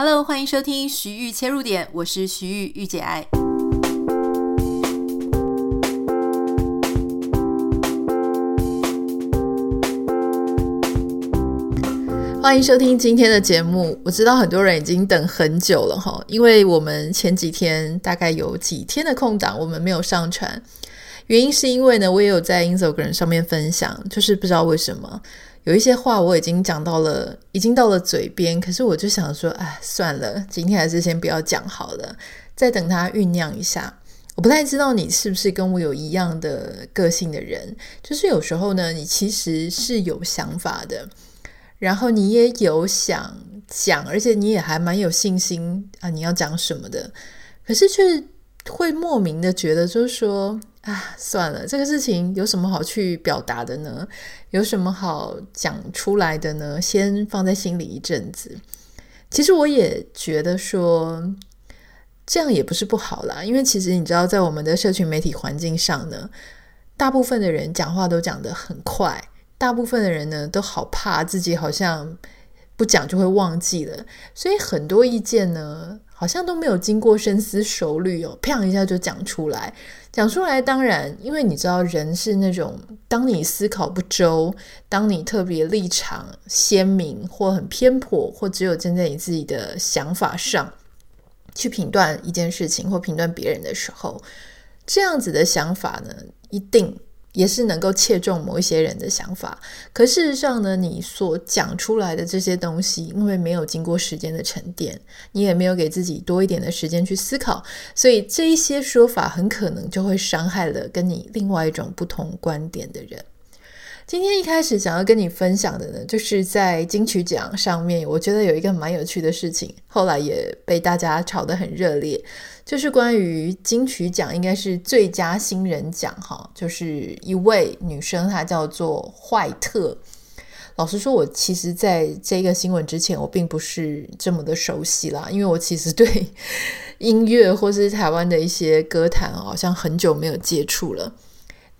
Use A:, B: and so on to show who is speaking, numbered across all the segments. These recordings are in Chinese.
A: Hello，欢迎收听徐玉切入点，我是徐玉玉姐爱。欢迎收听今天的节目。我知道很多人已经等很久了哈，因为我们前几天大概有几天的空档，我们没有上传，原因是因为呢，我也有在 Instagram 上面分享，就是不知道为什么。有一些话我已经讲到了，已经到了嘴边，可是我就想说，哎，算了，今天还是先不要讲好了，再等它酝酿一下。我不太知道你是不是跟我有一样的个性的人，就是有时候呢，你其实是有想法的，然后你也有想讲，而且你也还蛮有信心啊，你要讲什么的，可是却会莫名的觉得，就是说。啊，算了，这个事情有什么好去表达的呢？有什么好讲出来的呢？先放在心里一阵子。其实我也觉得说，这样也不是不好啦，因为其实你知道，在我们的社群媒体环境上呢，大部分的人讲话都讲得很快，大部分的人呢都好怕自己好像不讲就会忘记了，所以很多意见呢，好像都没有经过深思熟虑哦，啪一下就讲出来。讲出来，当然，因为你知道，人是那种，当你思考不周，当你特别立场鲜明或很偏颇，或只有站在你自己的想法上去评断一件事情或评断别人的时候，这样子的想法呢，一定。也是能够切中某一些人的想法，可事实上呢，你所讲出来的这些东西，因为没有经过时间的沉淀，你也没有给自己多一点的时间去思考，所以这一些说法很可能就会伤害了跟你另外一种不同观点的人。今天一开始想要跟你分享的呢，就是在金曲奖上面，我觉得有一个蛮有趣的事情，后来也被大家炒得很热烈，就是关于金曲奖应该是最佳新人奖哈，就是一位女生，她叫做坏特。老实说，我其实在这个新闻之前，我并不是这么的熟悉啦，因为我其实对音乐或是台湾的一些歌坛，好像很久没有接触了。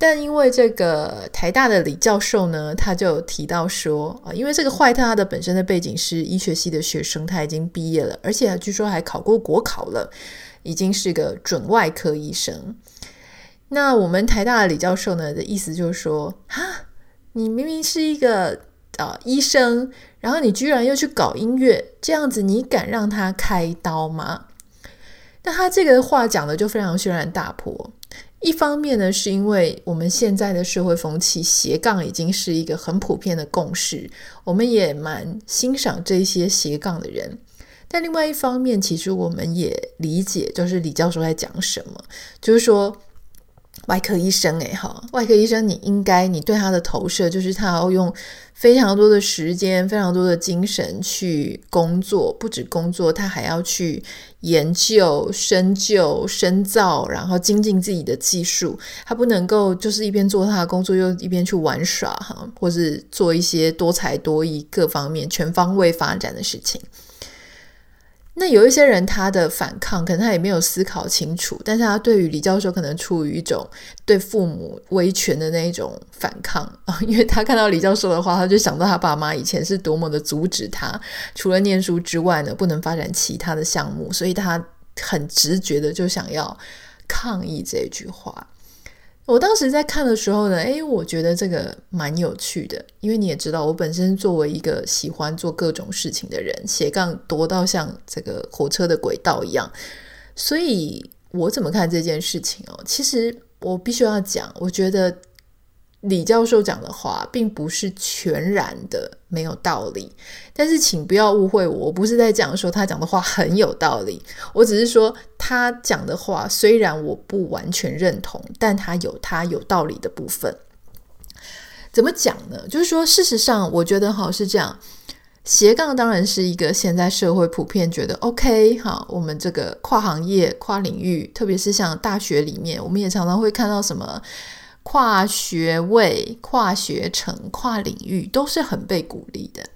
A: 但因为这个台大的李教授呢，他就提到说啊，因为这个坏特他的本身的背景是医学系的学生，他已经毕业了，而且据说还考过国考了，已经是个准外科医生。那我们台大的李教授呢的意思就是说，哈，你明明是一个啊医生，然后你居然又去搞音乐，这样子你敢让他开刀吗？那他这个话讲的就非常轩然大波。一方面呢，是因为我们现在的社会风气斜杠已经是一个很普遍的共识，我们也蛮欣赏这些斜杠的人。但另外一方面，其实我们也理解，就是李教授在讲什么，就是说。外科医生诶，哈，外科医生，你应该，你对他的投射就是他要用非常多的时间、非常多的精神去工作，不止工作，他还要去研究、深究、深造，然后精进自己的技术。他不能够就是一边做他的工作，又一边去玩耍，哈，或是做一些多才多艺、各方面全方位发展的事情。那有一些人，他的反抗可能他也没有思考清楚，但是他对于李教授可能出于一种对父母威权的那一种反抗啊，因为他看到李教授的话，他就想到他爸妈以前是多么的阻止他，除了念书之外呢，不能发展其他的项目，所以他很直觉的就想要抗议这句话。我当时在看的时候呢，诶，我觉得这个蛮有趣的，因为你也知道，我本身作为一个喜欢做各种事情的人，斜杠多到像这个火车的轨道一样，所以我怎么看这件事情哦？其实我必须要讲，我觉得。李教授讲的话并不是全然的没有道理，但是请不要误会我，我不是在讲说他讲的话很有道理，我只是说他讲的话虽然我不完全认同，但他有他有道理的部分。怎么讲呢？就是说，事实上，我觉得哈是这样，斜杠当然是一个现在社会普遍觉得 OK 哈，我们这个跨行业、跨领域，特别是像大学里面，我们也常常会看到什么。跨学位、跨学程、跨领域都是很被鼓励的，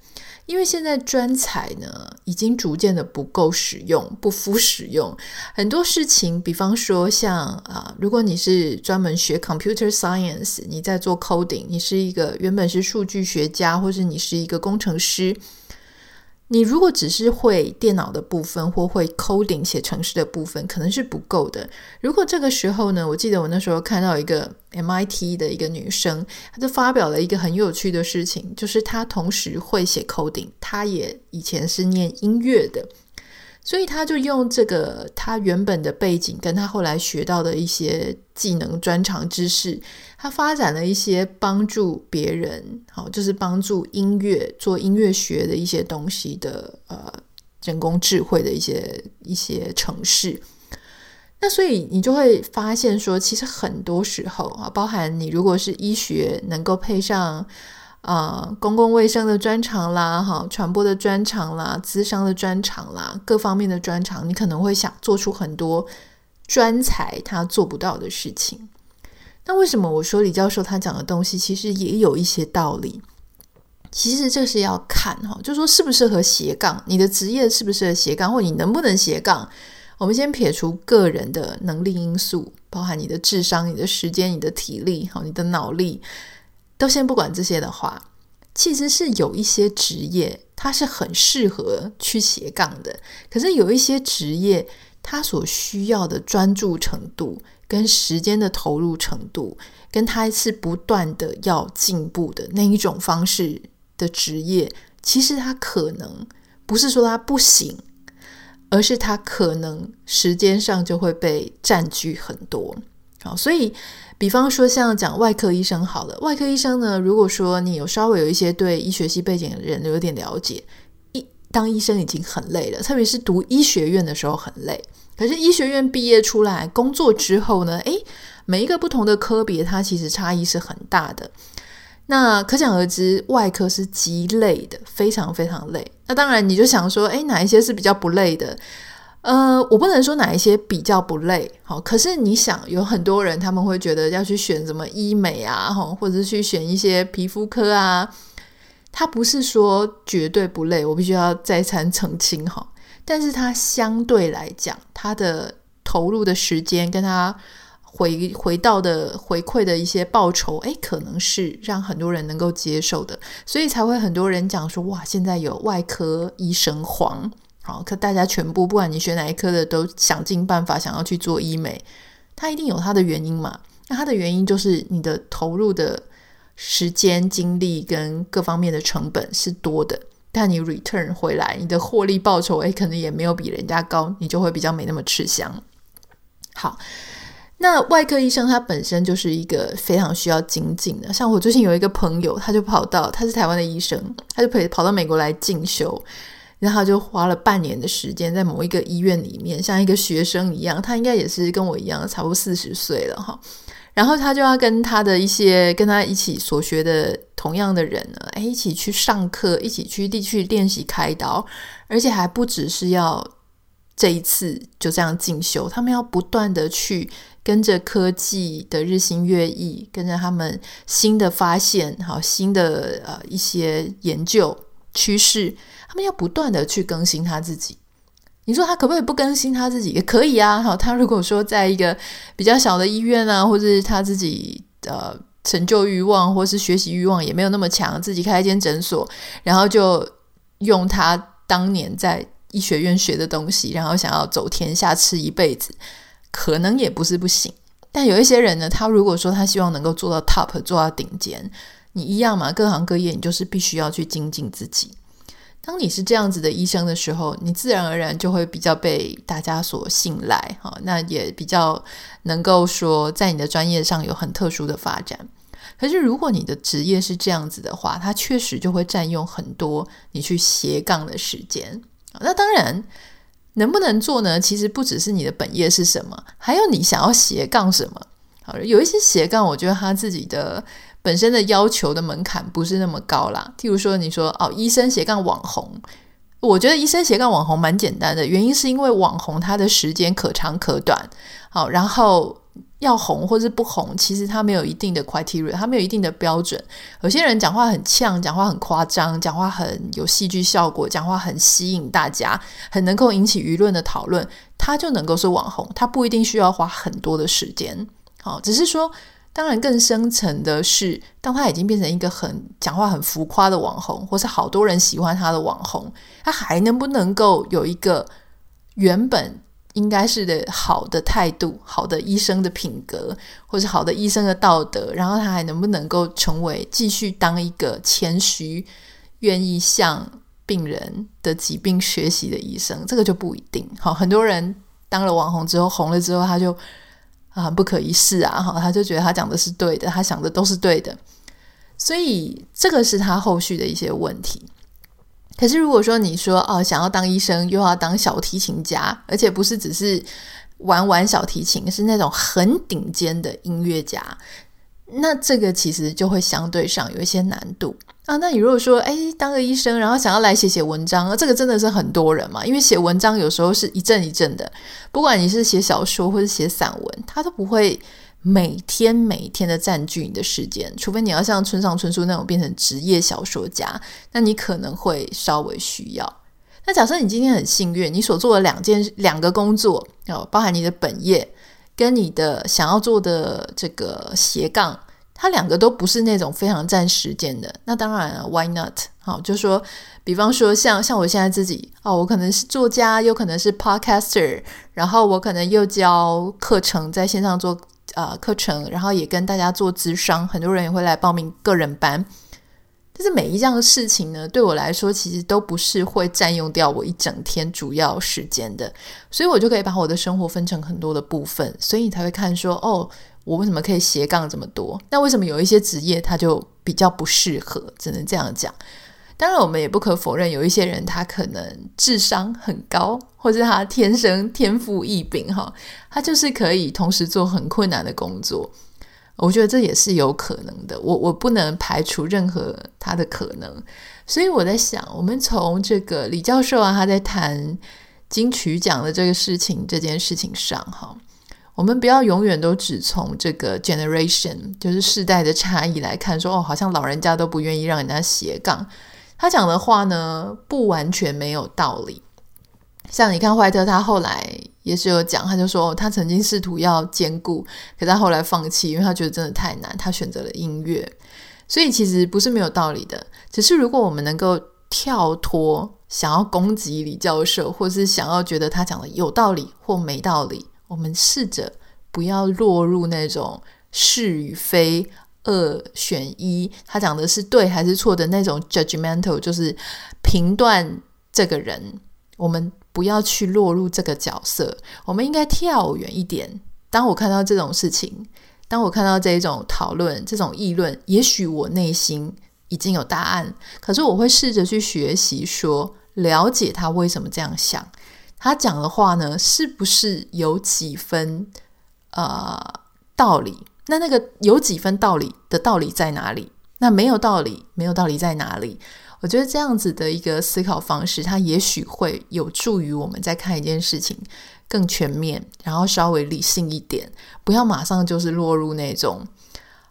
A: 因为现在专才呢已经逐渐的不够使用、不敷使用。很多事情，比方说像啊，如果你是专门学 computer science，你在做 coding，你是一个原本是数据学家，或者你是一个工程师，你如果只是会电脑的部分或会 coding 写程式的部分，可能是不够的。如果这个时候呢，我记得我那时候看到一个 MIT 的一个女生，她就发表了一个很有趣的事情，就是她同时会写 coding，她也以前是念音乐的。所以她就用这个她原本的背景，跟她后来学到的一些技能、专长知识，他发展了一些帮助别人，好，就是帮助音乐做音乐学的一些东西的，呃，人工智慧的一些一些程式。那所以你就会发现说，其实很多时候啊，包含你如果是医学，能够配上。啊、公共卫生的专长啦，哈，传播的专长啦，咨商的专长啦，各方面的专长，你可能会想做出很多专才他做不到的事情。那为什么我说李教授他讲的东西其实也有一些道理？其实这是要看哈，就说适不适合斜杠，你的职业适不适合斜杠，或你能不能斜杠？我们先撇除个人的能力因素，包含你的智商、你的时间、你的体力、哈，你的脑力。都先不管这些的话，其实是有一些职业它是很适合去斜杠的。可是有一些职业，它所需要的专注程度、跟时间的投入程度，跟他是不断的要进步的那一种方式的职业，其实他可能不是说他不行，而是他可能时间上就会被占据很多。好，所以。比方说，像讲外科医生好了，外科医生呢，如果说你有稍微有一些对医学系背景的人有点了解，医当医生已经很累了，特别是读医学院的时候很累。可是医学院毕业出来工作之后呢，诶，每一个不同的科别，它其实差异是很大的。那可想而知，外科是极累的，非常非常累。那当然，你就想说，诶，哪一些是比较不累的？呃，我不能说哪一些比较不累，好，可是你想，有很多人他们会觉得要去选什么医美啊，或者是去选一些皮肤科啊，他不是说绝对不累，我必须要再三澄清哈，但是他相对来讲，他的投入的时间跟他回回到的回馈的一些报酬，诶，可能是让很多人能够接受的，所以才会很多人讲说，哇，现在有外科医生黄。好，可大家全部不管你学哪一科的，都想尽办法想要去做医美，它一定有它的原因嘛？那它的原因就是你的投入的时间、精力跟各方面的成本是多的，但你 return 回来，你的获利报酬，诶，可能也没有比人家高，你就会比较没那么吃香。好，那外科医生他本身就是一个非常需要精进的，像我最近有一个朋友，他就跑到，他是台湾的医生，他就跑跑到美国来进修。然后就花了半年的时间在某一个医院里面，像一个学生一样。他应该也是跟我一样，差不多四十岁了哈。然后他就要跟他的一些跟他一起所学的同样的人呢，哎，一起去上课，一起去地去练习开刀，而且还不只是要这一次就这样进修，他们要不断的去跟着科技的日新月异，跟着他们新的发现，好新的呃一些研究趋势。他们要不断的去更新他自己，你说他可不可以不更新他自己？也可以啊。好，他如果说在一个比较小的医院啊，或者是他自己的成就欲望或是学习欲望也没有那么强，自己开一间诊所，然后就用他当年在医学院学的东西，然后想要走天下吃一辈子，可能也不是不行。但有一些人呢，他如果说他希望能够做到 top，做到顶尖，你一样嘛，各行各业你就是必须要去精进自己。当你是这样子的医生的时候，你自然而然就会比较被大家所信赖，哈，那也比较能够说在你的专业上有很特殊的发展。可是如果你的职业是这样子的话，它确实就会占用很多你去斜杠的时间。那当然，能不能做呢？其实不只是你的本业是什么，还有你想要斜杠什么。好，有一些斜杠，我觉得他自己的。本身的要求的门槛不是那么高啦。譬如说，你说哦，医生斜杠网红，我觉得医生斜杠网红蛮简单的，原因是因为网红他的时间可长可短，好，然后要红或是不红，其实他没有一定的 criteria，他没有一定的标准。有些人讲话很呛，讲话很夸张，讲话很有戏剧效果，讲话很吸引大家，很能够引起舆论的讨论，他就能够是网红，他不一定需要花很多的时间，好，只是说。当然，更深层的是，当他已经变成一个很讲话很浮夸的网红，或是好多人喜欢他的网红，他还能不能够有一个原本应该是的好的态度、好的医生的品格，或是好的医生的道德？然后他还能不能够成为继续当一个谦虚、愿意向病人的疾病学习的医生？这个就不一定。好，很多人当了网红之后，红了之后，他就。啊，不可一世啊！哈，他就觉得他讲的是对的，他想的都是对的，所以这个是他后续的一些问题。可是如果说你说哦，想要当医生又要当小提琴家，而且不是只是玩玩小提琴，是那种很顶尖的音乐家，那这个其实就会相对上有一些难度。啊，那你如果说，哎，当个医生，然后想要来写写文章，这个真的是很多人嘛？因为写文章有时候是一阵一阵的，不管你是写小说或者写散文，它都不会每天每天的占据你的时间，除非你要像村上春树那种变成职业小说家，那你可能会稍微需要。那假设你今天很幸运，你所做的两件两个工作，哦，包含你的本业跟你的想要做的这个斜杠。他两个都不是那种非常占时间的，那当然了，Why not？好，就说，比方说像像我现在自己哦，我可能是作家，又可能是 Podcaster，然后我可能又教课程，在线上做呃课程，然后也跟大家做咨商，很多人也会来报名个人班。但是每一样事情呢，对我来说其实都不是会占用掉我一整天主要时间的，所以我就可以把我的生活分成很多的部分，所以你才会看说哦。我为什么可以斜杠这么多？那为什么有一些职业他就比较不适合？只能这样讲。当然，我们也不可否认，有一些人他可能智商很高，或者他天生天赋异禀，哈，他就是可以同时做很困难的工作。我觉得这也是有可能的。我我不能排除任何他的可能。所以我在想，我们从这个李教授啊，他在谈金曲奖的这个事情这件事情上，哈。我们不要永远都只从这个 generation，就是世代的差异来看，说哦，好像老人家都不愿意让人家斜杠。他讲的话呢，不完全没有道理。像你看怀特，他后来也是有讲，他就说他曾经试图要兼顾，可他后来放弃，因为他觉得真的太难，他选择了音乐。所以其实不是没有道理的，只是如果我们能够跳脱想要攻击李教授，或是想要觉得他讲的有道理或没道理。我们试着不要落入那种是与非、二选一，他讲的是对还是错的那种 judgmental，就是评断这个人。我们不要去落入这个角色，我们应该跳远一点。当我看到这种事情，当我看到这种讨论、这种议论，也许我内心已经有答案，可是我会试着去学习，说了解他为什么这样想。他讲的话呢，是不是有几分呃道理？那那个有几分道理的道理在哪里？那没有道理，没有道理在哪里？我觉得这样子的一个思考方式，它也许会有助于我们在看一件事情更全面，然后稍微理性一点，不要马上就是落入那种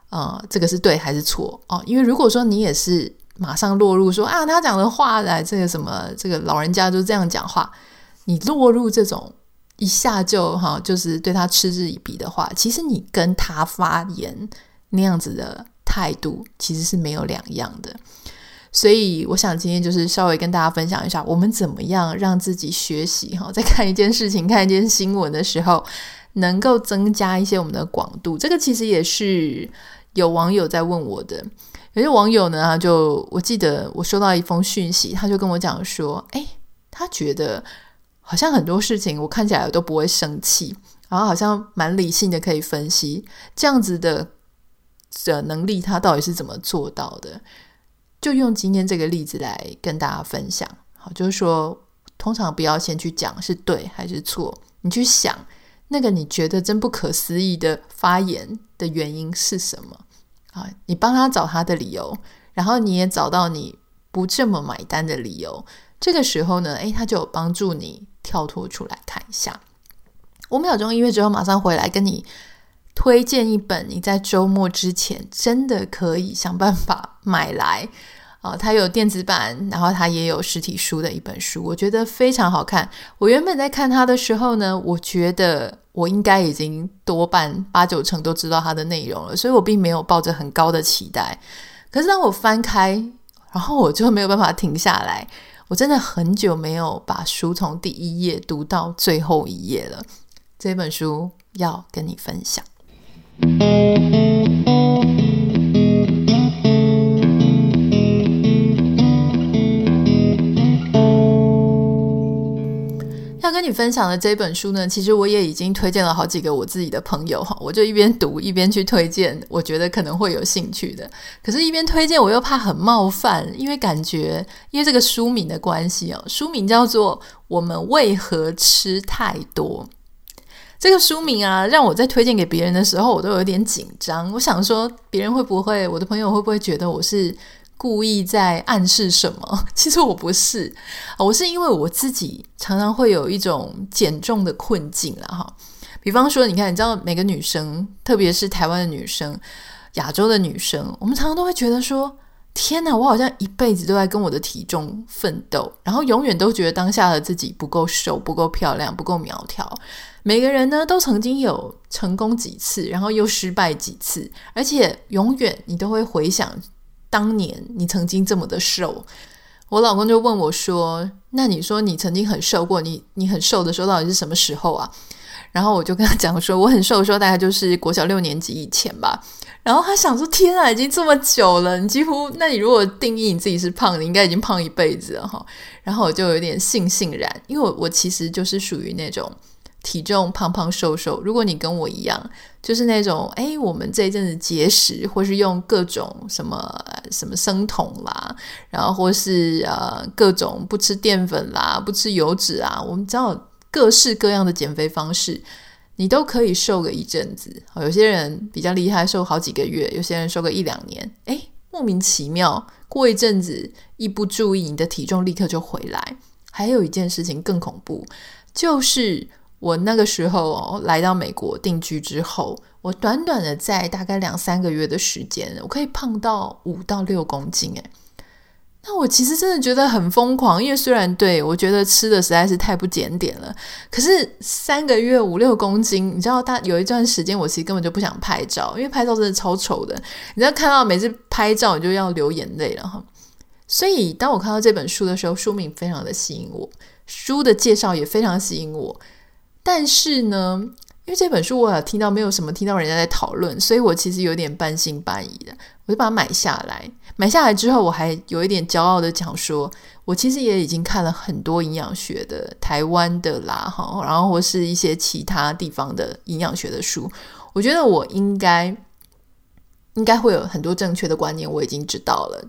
A: 呃这个是对还是错哦？因为如果说你也是马上落入说啊他讲的话来这个什么这个老人家就这样讲话。你落入这种一下就哈，就是对他嗤之以鼻的话，其实你跟他发言那样子的态度其实是没有两样的。所以，我想今天就是稍微跟大家分享一下，我们怎么样让自己学习哈，在看一件事情、看一件新闻的时候，能够增加一些我们的广度。这个其实也是有网友在问我的，有些网友呢，就我记得我收到一封讯息，他就跟我讲说，诶，他觉得。好像很多事情我看起来都不会生气，然后好像蛮理性的，可以分析这样子的的能力，他到底是怎么做到的？就用今天这个例子来跟大家分享。好，就是说，通常不要先去讲是对还是错，你去想那个你觉得真不可思议的发言的原因是什么？啊，你帮他找他的理由，然后你也找到你不这么买单的理由。这个时候呢，诶，他就有帮助你。跳脱出来看一下，五秒钟音乐之后马上回来跟你推荐一本你在周末之前真的可以想办法买来啊！它有电子版，然后它也有实体书的一本书，我觉得非常好看。我原本在看它的时候呢，我觉得我应该已经多半八九成都知道它的内容了，所以我并没有抱着很高的期待。可是当我翻开，然后我就没有办法停下来。我真的很久没有把书从第一页读到最后一页了。这本书要跟你分享。要跟你分享的这本书呢，其实我也已经推荐了好几个我自己的朋友哈，我就一边读一边去推荐，我觉得可能会有兴趣的。可是，一边推荐我又怕很冒犯，因为感觉因为这个书名的关系哦，书名叫做《我们为何吃太多》。这个书名啊，让我在推荐给别人的时候，我都有点紧张。我想说，别人会不会，我的朋友会不会觉得我是？故意在暗示什么？其实我不是，我是因为我自己常常会有一种减重的困境了哈。比方说，你看，你知道每个女生，特别是台湾的女生、亚洲的女生，我们常常都会觉得说：天哪，我好像一辈子都在跟我的体重奋斗，然后永远都觉得当下的自己不够瘦、不够漂亮、不够苗条。每个人呢，都曾经有成功几次，然后又失败几次，而且永远你都会回想。当年你曾经这么的瘦，我老公就问我说：“那你说你曾经很瘦过，你你很瘦的时候到底是什么时候啊？”然后我就跟他讲说：“我很瘦的时候大概就是国小六年级以前吧。”然后他想说：“天啊，已经这么久了，你几乎……那你如果定义你自己是胖，你应该已经胖一辈子了哈。”然后我就有点悻悻然，因为我我其实就是属于那种。体重胖胖瘦瘦，如果你跟我一样，就是那种哎，我们这一阵子节食，或是用各种什么什么生酮啦，然后或是呃各种不吃淀粉啦，不吃油脂啊，我们知道各式各样的减肥方式，你都可以瘦个一阵子。有些人比较厉害，瘦好几个月；有些人瘦个一两年，哎，莫名其妙，过一阵子一不注意，你的体重立刻就回来。还有一件事情更恐怖，就是。我那个时候哦，来到美国定居之后，我短短的在大概两三个月的时间，我可以胖到五到六公斤诶。那我其实真的觉得很疯狂，因为虽然对我觉得吃的实在是太不检点了，可是三个月五六公斤，你知道，大有一段时间我其实根本就不想拍照，因为拍照真的超丑的。你知道看到每次拍照你就要流眼泪了哈。所以当我看到这本书的时候，书名非常的吸引我，书的介绍也非常吸引我。但是呢，因为这本书我有听到没有什么听到人家在讨论，所以我其实有点半信半疑的，我就把它买下来。买下来之后，我还有一点骄傲的讲说，我其实也已经看了很多营养学的台湾的啦，哈，然后或是一些其他地方的营养学的书，我觉得我应该应该会有很多正确的观念，我已经知道了。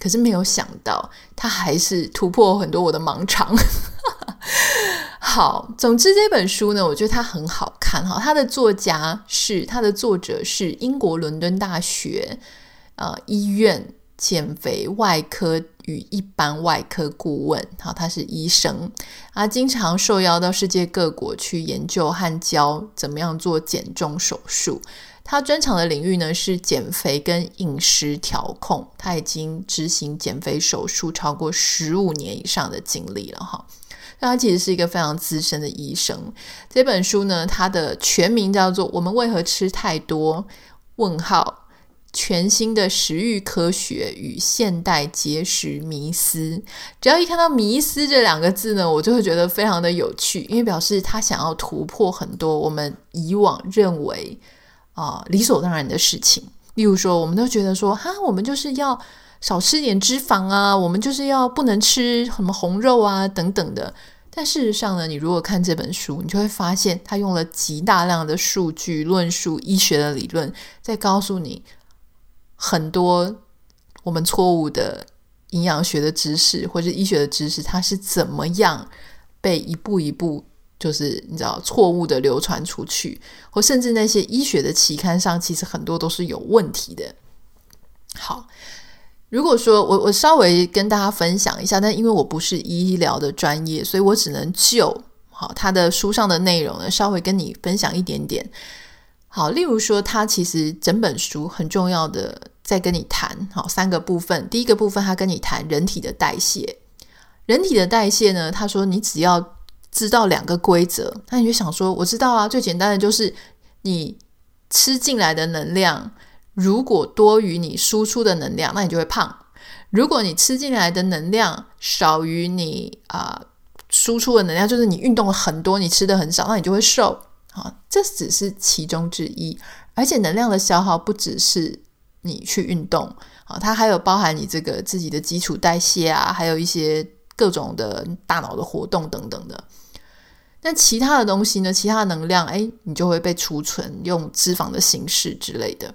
A: 可是没有想到，他还是突破很多我的盲肠。好，总之这本书呢，我觉得它很好看哈。它的作家是它的作者是英国伦敦大学呃医院减肥外科与一般外科顾问，好，他是医生啊，经常受邀到世界各国去研究和教怎么样做减重手术。他专长的领域呢是减肥跟饮食调控，他已经执行减肥手术超过十五年以上的经历了哈。那他其实是一个非常资深的医生。这本书呢，它的全名叫做《我们为何吃太多？问号全新的食欲科学与现代节食迷思》。只要一看到“迷思”这两个字呢，我就会觉得非常的有趣，因为表示他想要突破很多我们以往认为啊、理所当然的事情。例如说，我们都觉得说，哈，我们就是要。少吃点脂肪啊，我们就是要不能吃什么红肉啊等等的。但事实上呢，你如果看这本书，你就会发现他用了极大量的数据论述、医学的理论，在告诉你很多我们错误的营养学的知识或者医学的知识，它是怎么样被一步一步就是你知道错误的流传出去，或甚至那些医学的期刊上，其实很多都是有问题的。好。如果说我我稍微跟大家分享一下，但因为我不是医疗的专业，所以我只能就好他的书上的内容呢，稍微跟你分享一点点。好，例如说，他其实整本书很重要的在跟你谈好三个部分。第一个部分，他跟你谈人体的代谢。人体的代谢呢，他说你只要知道两个规则，那你就想说，我知道啊，最简单的就是你吃进来的能量如果多于你输出的能量，那你就会胖；如果你吃进来的能量少于你啊、输出的能量，就是你运动了很多，你吃的很少，那你就会瘦。啊，这只是其中之一，而且能量的消耗不只是你去运动啊，它还有包含你这个自己的基础代谢啊，还有一些各种的大脑的活动等等的。那其他的东西呢？其他能量，哎，你就会被储存用脂肪的形式之类的。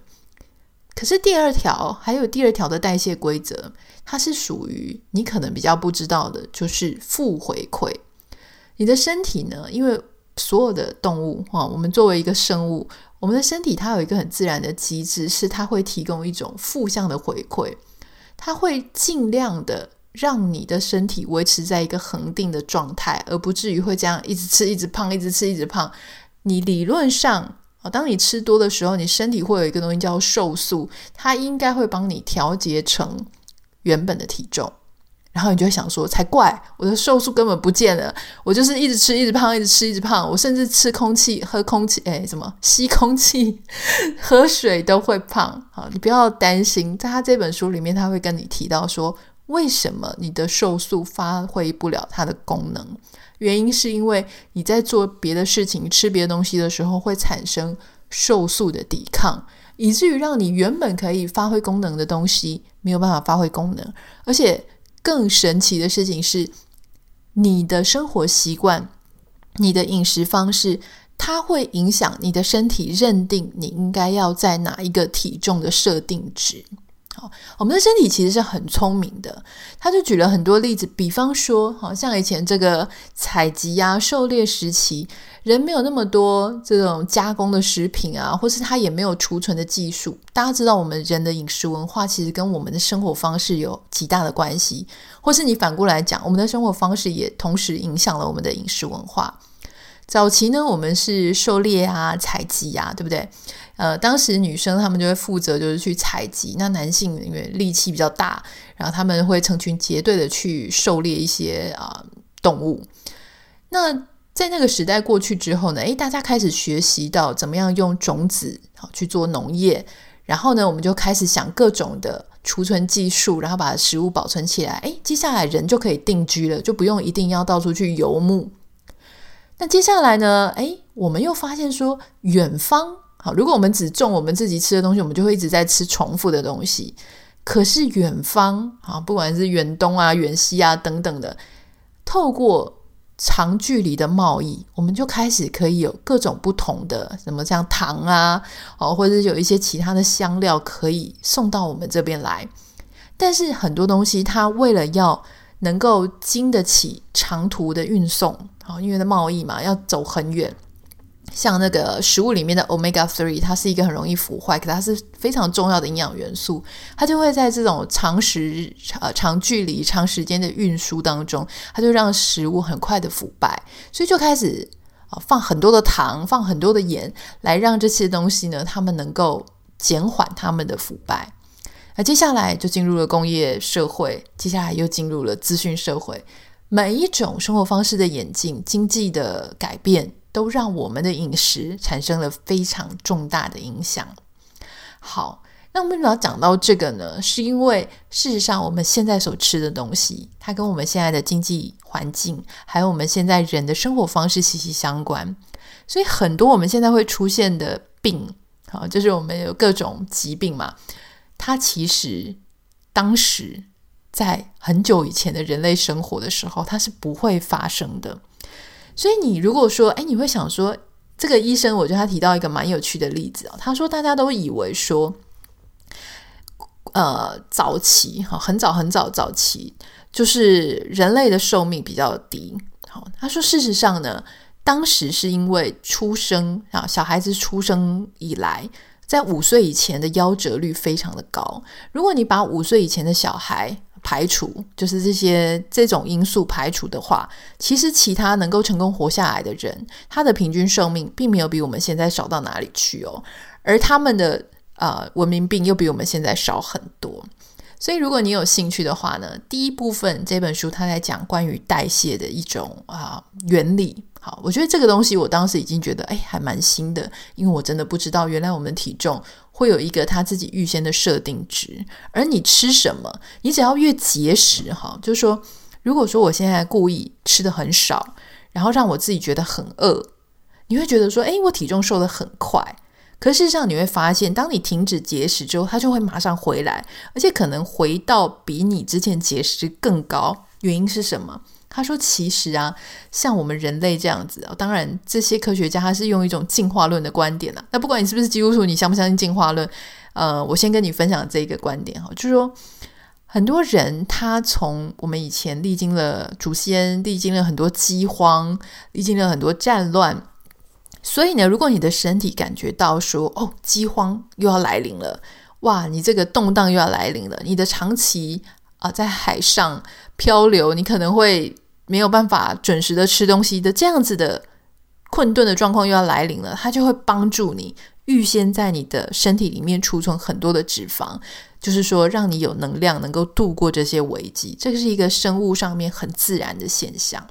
A: 可是第二条还有第二条的代谢规则，它是属于你可能比较不知道的，就是负回馈。你的身体呢，因为所有的动物哈，我们作为一个生物，我们的身体它有一个很自然的机制，是它会提供一种负向的回馈，它会尽量的让你的身体维持在一个恒定的状态，而不至于会这样一直吃一直胖，一直吃一直胖。你理论上啊，当你吃多的时候，你身体会有一个东西叫瘦素，它应该会帮你调节成原本的体重。然后你就会想说，才怪！我的瘦素根本不见了，我就是一直吃，一直胖，一直吃，一直胖。我甚至吃空气、喝空气，哎，什么吸空气、喝水都会胖。好，你不要担心，在他这本书里面，他会跟你提到说，为什么你的瘦素发挥不了它的功能？原因是因为你在做别的事情、吃别的东西的时候，会产生瘦素的抵抗，以至于让你原本可以发挥功能的东西没有办法发挥功能，而且。更神奇的事情是，你的生活习惯、你的饮食方式，它会影响你的身体认定你应该要在哪一个体重的设定值。好，我们的身体其实是很聪明的，他就举了很多例子，比方说，好像以前这个采集啊、狩猎时期。人没有那么多这种加工的食品啊，或是他也没有储存的技术。大家知道，我们人的饮食文化其实跟我们的生活方式有极大的关系，或是你反过来讲，我们的生活方式也同时影响了我们的饮食文化。早期呢，我们是狩猎啊、采集啊，对不对？呃，当时女生她们就会负责就是去采集，那男性因为力气比较大，然后他们会成群结队的去狩猎一些啊、动物。那在那个时代过去之后呢，诶，大家开始学习到怎么样用种子好去做农业，然后呢，我们就开始想各种的储存技术，然后把食物保存起来。诶，接下来人就可以定居了，就不用一定要到处去游牧。那接下来呢，诶，我们又发现说，远方好，如果我们只种我们自己吃的东西，我们就会一直在吃重复的东西。可是远方啊，不管是远东啊、远西啊等等的，透过长距离的贸易，我们就开始可以有各种不同的，什么像糖啊，哦，或者是有一些其他的香料可以送到我们这边来。但是很多东西，它为了要能够经得起长途的运送，哦，因为的贸易嘛，要走很远。像那个食物里面的 omega three，它是一个很容易腐坏，可它是非常重要的营养元素。它就会在这种长时呃长距离、长时间的运输当中，它就让食物很快的腐败，所以就开始啊放很多的糖，放很多的盐，来让这些东西呢，它们能够减缓它们的腐败。那接下来就进入了工业社会，接下来又进入了资讯社会，每一种生活方式的演进、经济的改变。都让我们的饮食产生了非常重大的影响。好，那我们为什么要讲到这个呢？是因为事实上，我们现在所吃的东西，它跟我们现在的经济环境，还有我们现在人的生活方式息息相关。所以，很多我们现在会出现的病，好，就是我们有各种疾病嘛，它其实当时在很久以前的人类生活的时候，它是不会发生的。所以你如果说，哎，你会想说，这个医生，我觉得他提到一个蛮有趣的例子哦。他说，大家都以为说，呃，早期哈，很早很早早期，就是人类的寿命比较低。好，他说，事实上呢，当时是因为出生啊，小孩子出生以来，在五岁以前的夭折率非常的高。如果你把五岁以前的小孩，排除就是这些这种因素排除的话，其实其他能够成功活下来的人，他的平均寿命并没有比我们现在少到哪里去哦，而他们的呃文明病又比我们现在少很多，所以如果你有兴趣的话呢，第一部分这本书它在讲关于代谢的一种啊原理。好，我觉得这个东西我当时已经觉得哎还蛮新的，因为我真的不知道原来我们体重会有一个他自己预先的设定值，而你吃什么，你只要越节食哈，就是说，如果说我现在故意吃的很少，然后让我自己觉得很饿，你会觉得说，哎，我体重瘦得很快。可事实上，你会发现，当你停止节食之后，它就会马上回来，而且可能回到比你之前节食更高。原因是什么？他说，其实啊，像我们人类这样子啊，当然这些科学家他是用一种进化论的观点啊。那不管你是不是基督徒，你相不相信进化论？呃，我先跟你分享这一个观点哈，就是说，很多人他从我们以前历经了祖先历经了很多饥荒，历经了很多战乱。所以呢，如果你的身体感觉到说，哦，饥荒又要来临了，哇，你这个动荡又要来临了，你的长期啊、在海上漂流，你可能会没有办法准时的吃东西的这样子的困顿的状况又要来临了，它就会帮助你预先在你的身体里面储存很多的脂肪，就是说让你有能量能够度过这些危机，这是一个生物上面很自然的现象。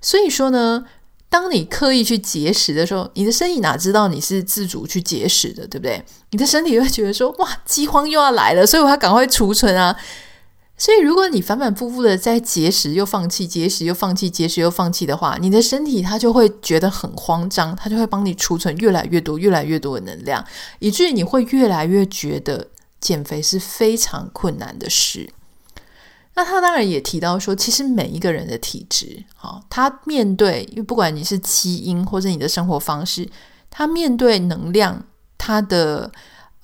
A: 所以说呢。当你刻意去节食的时候，你的身体哪知道你是自主去节食的，对不对？你的身体会觉得说：“哇，饥荒又要来了，所以我要赶快储存啊！”所以，如果你反反复复的在节食又放弃，节食又放弃，节食又放弃的话，你的身体它就会觉得很慌张，它就会帮你储存越来越多、越来越多的能量，以至于你会越来越觉得减肥是非常困难的事。那他当然也提到说，其实每一个人的体质，好，他面对，因为不管你是基因或者你的生活方式，他面对能量，他的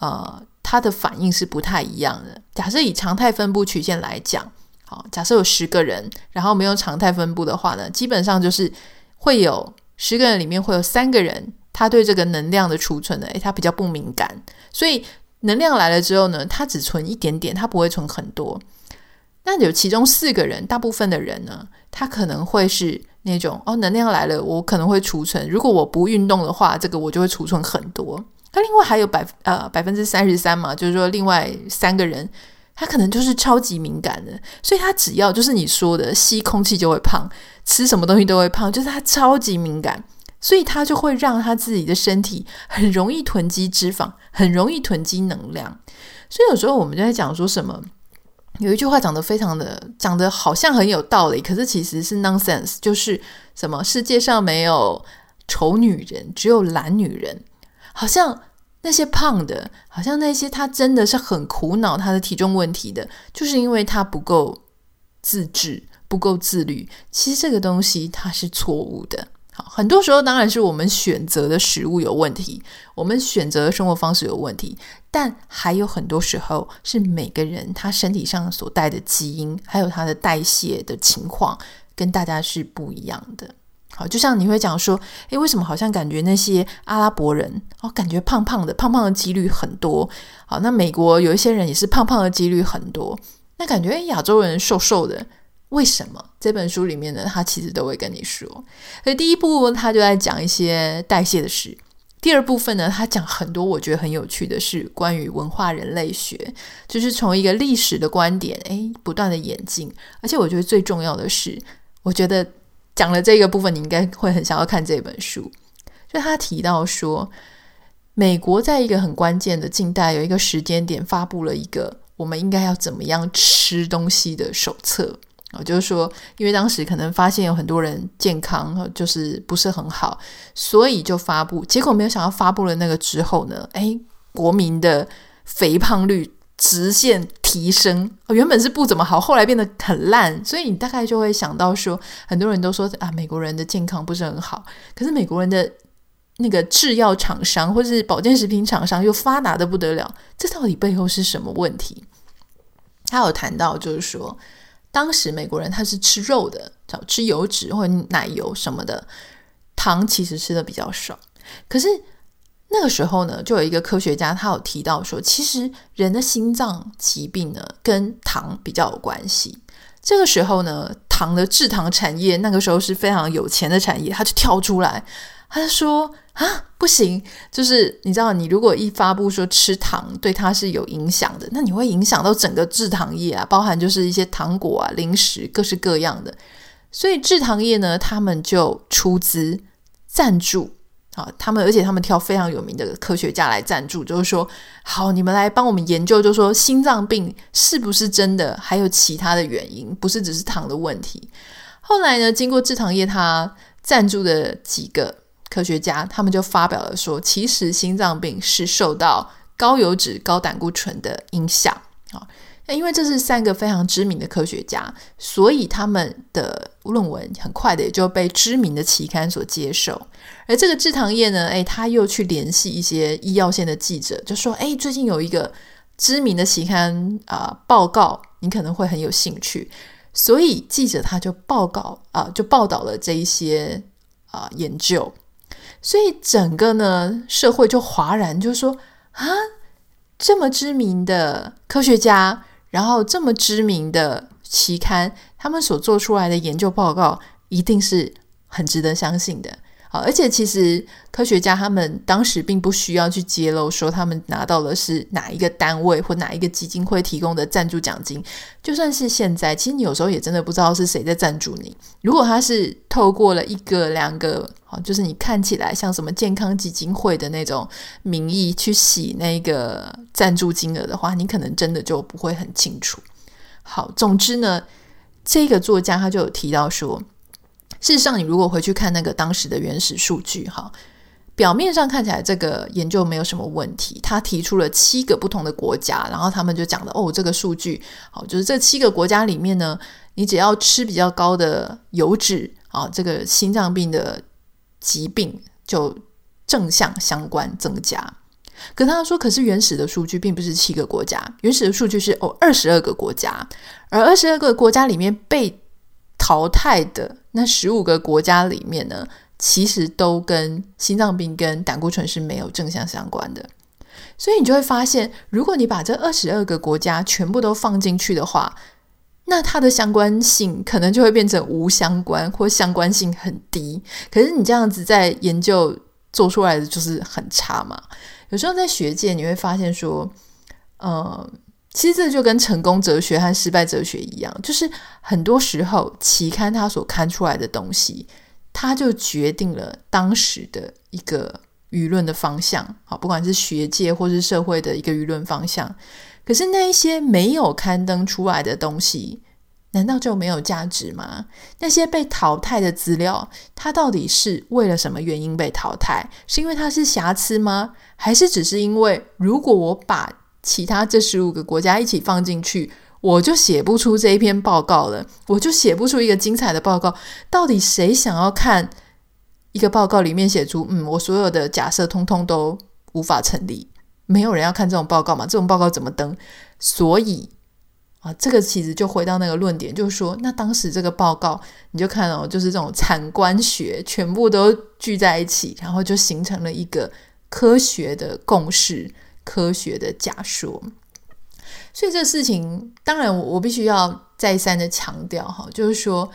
A: 呃，他的反应是不太一样的。假设以常态分布曲线来讲，好，假设有十个人，然后没有常态分布的话呢，基本上就是会有十个人里面会有三个人，他对这个能量的储存呢，诶，他比较不敏感，所以能量来了之后呢，他只存一点点，他不会存很多。那有其中四个人，大部分的人呢，他可能会是那种哦，能量来了，我可能会储存。如果我不运动的话，这个我就会储存很多。那另外还有百呃百分之三十三嘛，就是说另外三个人，他可能就是超级敏感的，所以他只要就是你说的吸空气就会胖，吃什么东西都会胖，就是他超级敏感，所以他就会让他自己的身体很容易囤积脂肪，很容易囤积能量。所以有时候我们就在讲说什么。有一句话讲的非常的，讲的好像很有道理，可是其实是 nonsense，就是什么世界上没有丑女人，只有懒女人。好像那些胖的，好像那些他真的是很苦恼他的体重问题的，就是因为他不够自制，不够自律。其实这个东西它是错误的。好很多时候当然是我们选择的食物有问题，我们选择的生活方式有问题，但还有很多时候是每个人他身体上所带的基因，还有他的代谢的情况跟大家是不一样的。好，就像你会讲说，诶，为什么好像感觉那些阿拉伯人哦，感觉胖胖的，胖胖的几率很多。好，那美国有一些人也是胖胖的几率很多，那感觉，亚洲人瘦瘦的。为什么这本书里面呢？他其实都会跟你说。所以第一部他就在讲一些代谢的事。第二部分呢，他讲很多我觉得很有趣的是关于文化人类学，就是从一个历史的观点，诶，不断的演进。而且我觉得最重要的是，我觉得讲了这个部分，你应该会很想要看这本书。就他提到说，美国在一个很关键的近代有一个时间点发布了一个我们应该要怎么样吃东西的手册。啊，就是说，因为当时可能发现有很多人健康就是不是很好，所以就发布。结果没有想到发布了那个之后呢，哎，国民的肥胖率直线提升。原本是不怎么好，后来变得很烂。所以你大概就会想到说，很多人都说啊，美国人的健康不是很好。可是美国人的那个制药厂商或是保健食品厂商又发达得不得了，这到底背后是什么问题？他有谈到，就是说。当时美国人他是吃肉的，叫吃油脂或者奶油什么的，糖其实吃的比较少。可是那个时候呢，就有一个科学家他有提到说，其实人的心脏疾病呢跟糖比较有关系。这个时候呢，糖的制糖产业那个时候是非常有钱的产业，他就跳出来，他就说啊，不行，就是你知道，你如果一发布说吃糖对他是有影响的，那你会影响到整个制糖业啊，包含就是一些糖果啊、零食，各式各样的。所以制糖业呢，他们就出资赞助啊，他们而且他们挑非常有名的科学家来赞助，就是说，好，你们来帮我们研究，就是说心脏病是不是真的，还有其他的原因，不是只是糖的问题。后来呢，经过制糖业他赞助的几个科学家，他们就发表了说，其实心脏病是受到高油脂、高胆固醇的影响啊。因为这是三个非常知名的科学家，所以他们的论文很快的也就被知名的期刊所接受。而这个制糖业呢，诶，他又去联系一些医药线的记者，就说：“诶，最近有一个知名的期刊啊、呃、报告，你可能会很有兴趣。”所以记者他就报告啊、就报道了这一些啊、研究。所以整个呢社会就哗然，就说：“啊，这么知名的科学家。”然后这么知名的期刊，他们所做出来的研究报告一定是很值得相信的。好，而且其实科学家他们当时并不需要去揭露说他们拿到的是哪一个单位或哪一个基金会提供的赞助奖金。就算是现在，其实你有时候也真的不知道是谁在赞助你。如果他是透过了一个两个，好，就是你看起来像什么健康基金会的那种名义去洗那个赞助金额的话，你可能真的就不会很清楚。好，总之呢，这个作家他就有提到说。事实上，你如果回去看那个当时的原始数据，哈，表面上看起来这个研究没有什么问题。他提出了七个不同的国家，然后他们就讲了，哦，这个数据，好，就是这七个国家里面呢，你只要吃比较高的油脂，啊，这个心脏病的疾病就正向相关增加。可他说，可是原始的数据并不是七个国家，原始的数据是哦二十二个国家，而二十二个国家里面被淘汰的那十五个国家里面呢，其实都跟心脏病跟胆固醇是没有正向相关的，所以你就会发现，如果你把这二十二个国家全部都放进去的话，那它的相关性可能就会变成无相关或相关性很低。可是你这样子在研究做出来的就是很差嘛。有时候在学界你会发现说，呃。其实这就跟成功哲学和失败哲学一样，就是很多时候期刊它所刊出来的东西，它就决定了当时的一个舆论的方向。好，不管是学界或是社会的一个舆论方向。可是那一些没有刊登出来的东西，难道就没有价值吗？那些被淘汰的资料，它到底是为了什么原因被淘汰？是因为它是瑕疵吗？还是只是因为如果我把其他这十五个国家一起放进去，我就写不出这一篇报告了，我就写不出一个精彩的报告。到底谁想要看一个报告里面写出，嗯，我所有的假设通通都无法成立？没有人要看这种报告嘛？这种报告怎么登？所以啊，这个其实就回到那个论点，就是说，那当时这个报告，你就看哦，就是这种产官学全部都聚在一起，然后就形成了一个科学的共识。科学的假说，所以这事情当然我我必须要再三的强调哈，就是说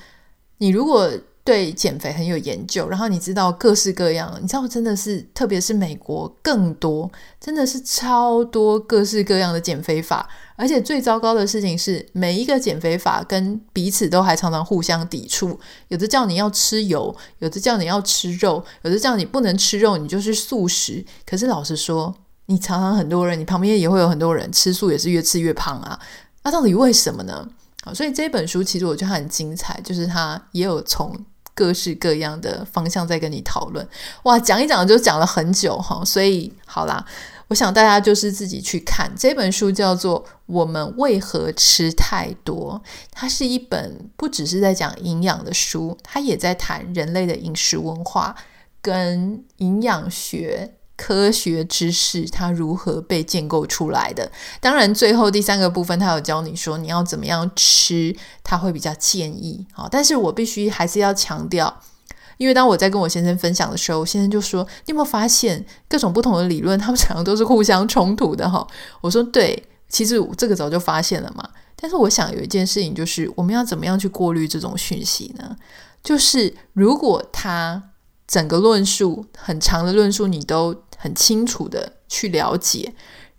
A: 你如果对减肥很有研究，然后你知道各式各样，你知道真的是特别是美国更多，真的是超多各式各样的减肥法，而且最糟糕的事情是每一个减肥法跟彼此都还常常互相抵触，有的叫你要吃油，有的叫你要吃肉，有的叫你不能吃肉，你就是素食。可是老实说，你常常很多人，你旁边也会有很多人吃素，也是越吃越胖啊。那到底为什么呢？好，所以这本书其实我觉得很精彩，就是它也有从各式各样的方向在跟你讨论。哇，讲一讲就讲了很久哈。所以好啦，我想大家就是自己去看这本书，叫做《我们为何吃太多》。它是一本不只是在讲营养的书，它也在谈人类的饮食文化跟营养学。科学知识它如何被建构出来的？当然，最后第三个部分，他有教你说你要怎么样吃，他会比较建议。好，但是我必须还是要强调，因为当我在跟我先生分享的时候，我先生就说：“你有没有发现各种不同的理论，他们常常都是互相冲突的？”哈，我说：“对，其实这个早就发现了嘛。但是我想有一件事情，就是我们要怎么样去过滤这种讯息呢？就是如果他整个论述很长的论述，你都很清楚的去了解，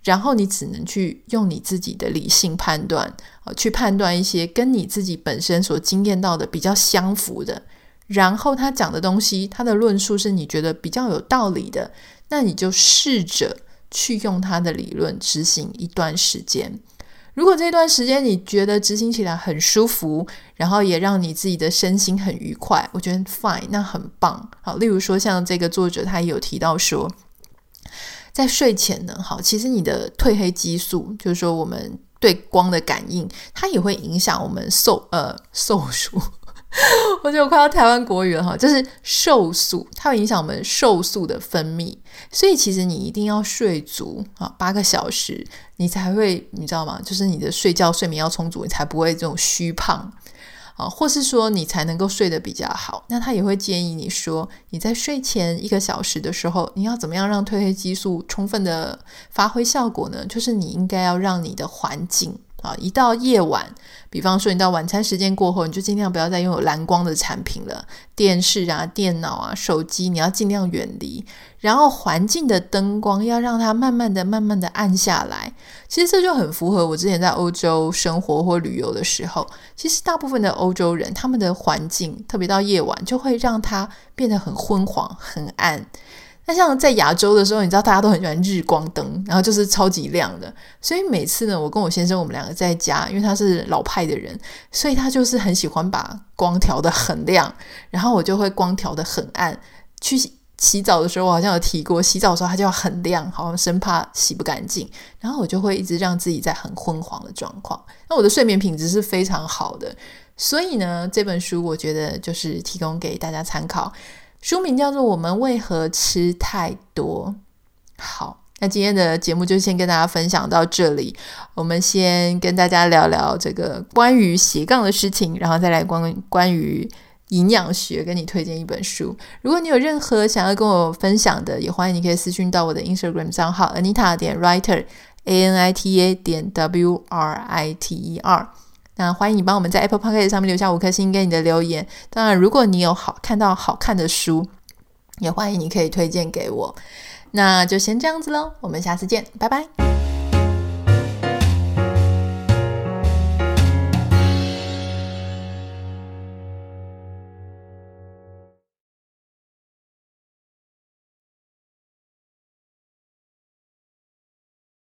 A: 然后你只能去用你自己的理性判断，呃，去判断一些跟你自己本身所经验到的比较相符的，然后他讲的东西，他的论述是你觉得比较有道理的，那你就试着去用他的理论执行一段时间。如果这段时间你觉得执行起来很舒服，然后也让你自己的身心很愉快，我觉得 fine，那很棒。好，例如说像这个作者他也有提到说，在睡前呢，好，其实你的褪黑激素，就是说我们对光的感应，它也会影响我们瘦呃瘦素。我觉得我快要台湾国语了哈，就是瘦素，它会影响我们瘦素的分泌，所以其实你一定要睡足啊八个小时，你才会你知道吗？就是你的睡觉睡眠要充足，你才不会这种虚胖啊，或是说你才能够睡得比较好。那他也会建议你说，你在睡前一个小时的时候，你要怎么样让褪黑激素充分的发挥效果呢？就是你应该要让你的环境。啊，一到夜晚，比方说你到晚餐时间过后，你就尽量不要再拥有蓝光的产品了，电视啊、电脑啊、手机，你要尽量远离。然后环境的灯光要让它慢慢的、慢慢的暗下来。其实这就很符合我之前在欧洲生活或旅游的时候。其实大部分的欧洲人，他们的环境，特别到夜晚，就会让它变得很昏黄、很暗。那像在亚洲的时候，你知道大家都很喜欢日光灯，然后就是超级亮的。所以每次呢，我跟我先生我们两个在家，因为他是老派的人，所以他就是很喜欢把光调得很亮，然后我就会光调得很暗。去洗澡的时候，我好像有提过，洗澡的时候它就要很亮，好像生怕洗不干净。然后我就会一直让自己在很昏黄的状况。那我的睡眠品质是非常好的。所以呢，这本书我觉得就是提供给大家参考。书名叫做《我们为何吃太多》。好，那今天的节目就先跟大家分享到这里。我们先跟大家聊聊这个关于斜杠的事情，然后再来关关于营养学，跟你推荐一本书。如果你有任何想要跟我分享的，也欢迎你可以私讯到我的 Instagram 账号 Anita 点 Writer A N I T A 点 W R I T E R。那欢迎你帮我们在 Apple p o c k e t 上面留下五颗星给你的留言。当然，如果你有好看到好看的书，也欢迎你可以推荐给我。那就先这样子喽，我们下次见，拜拜。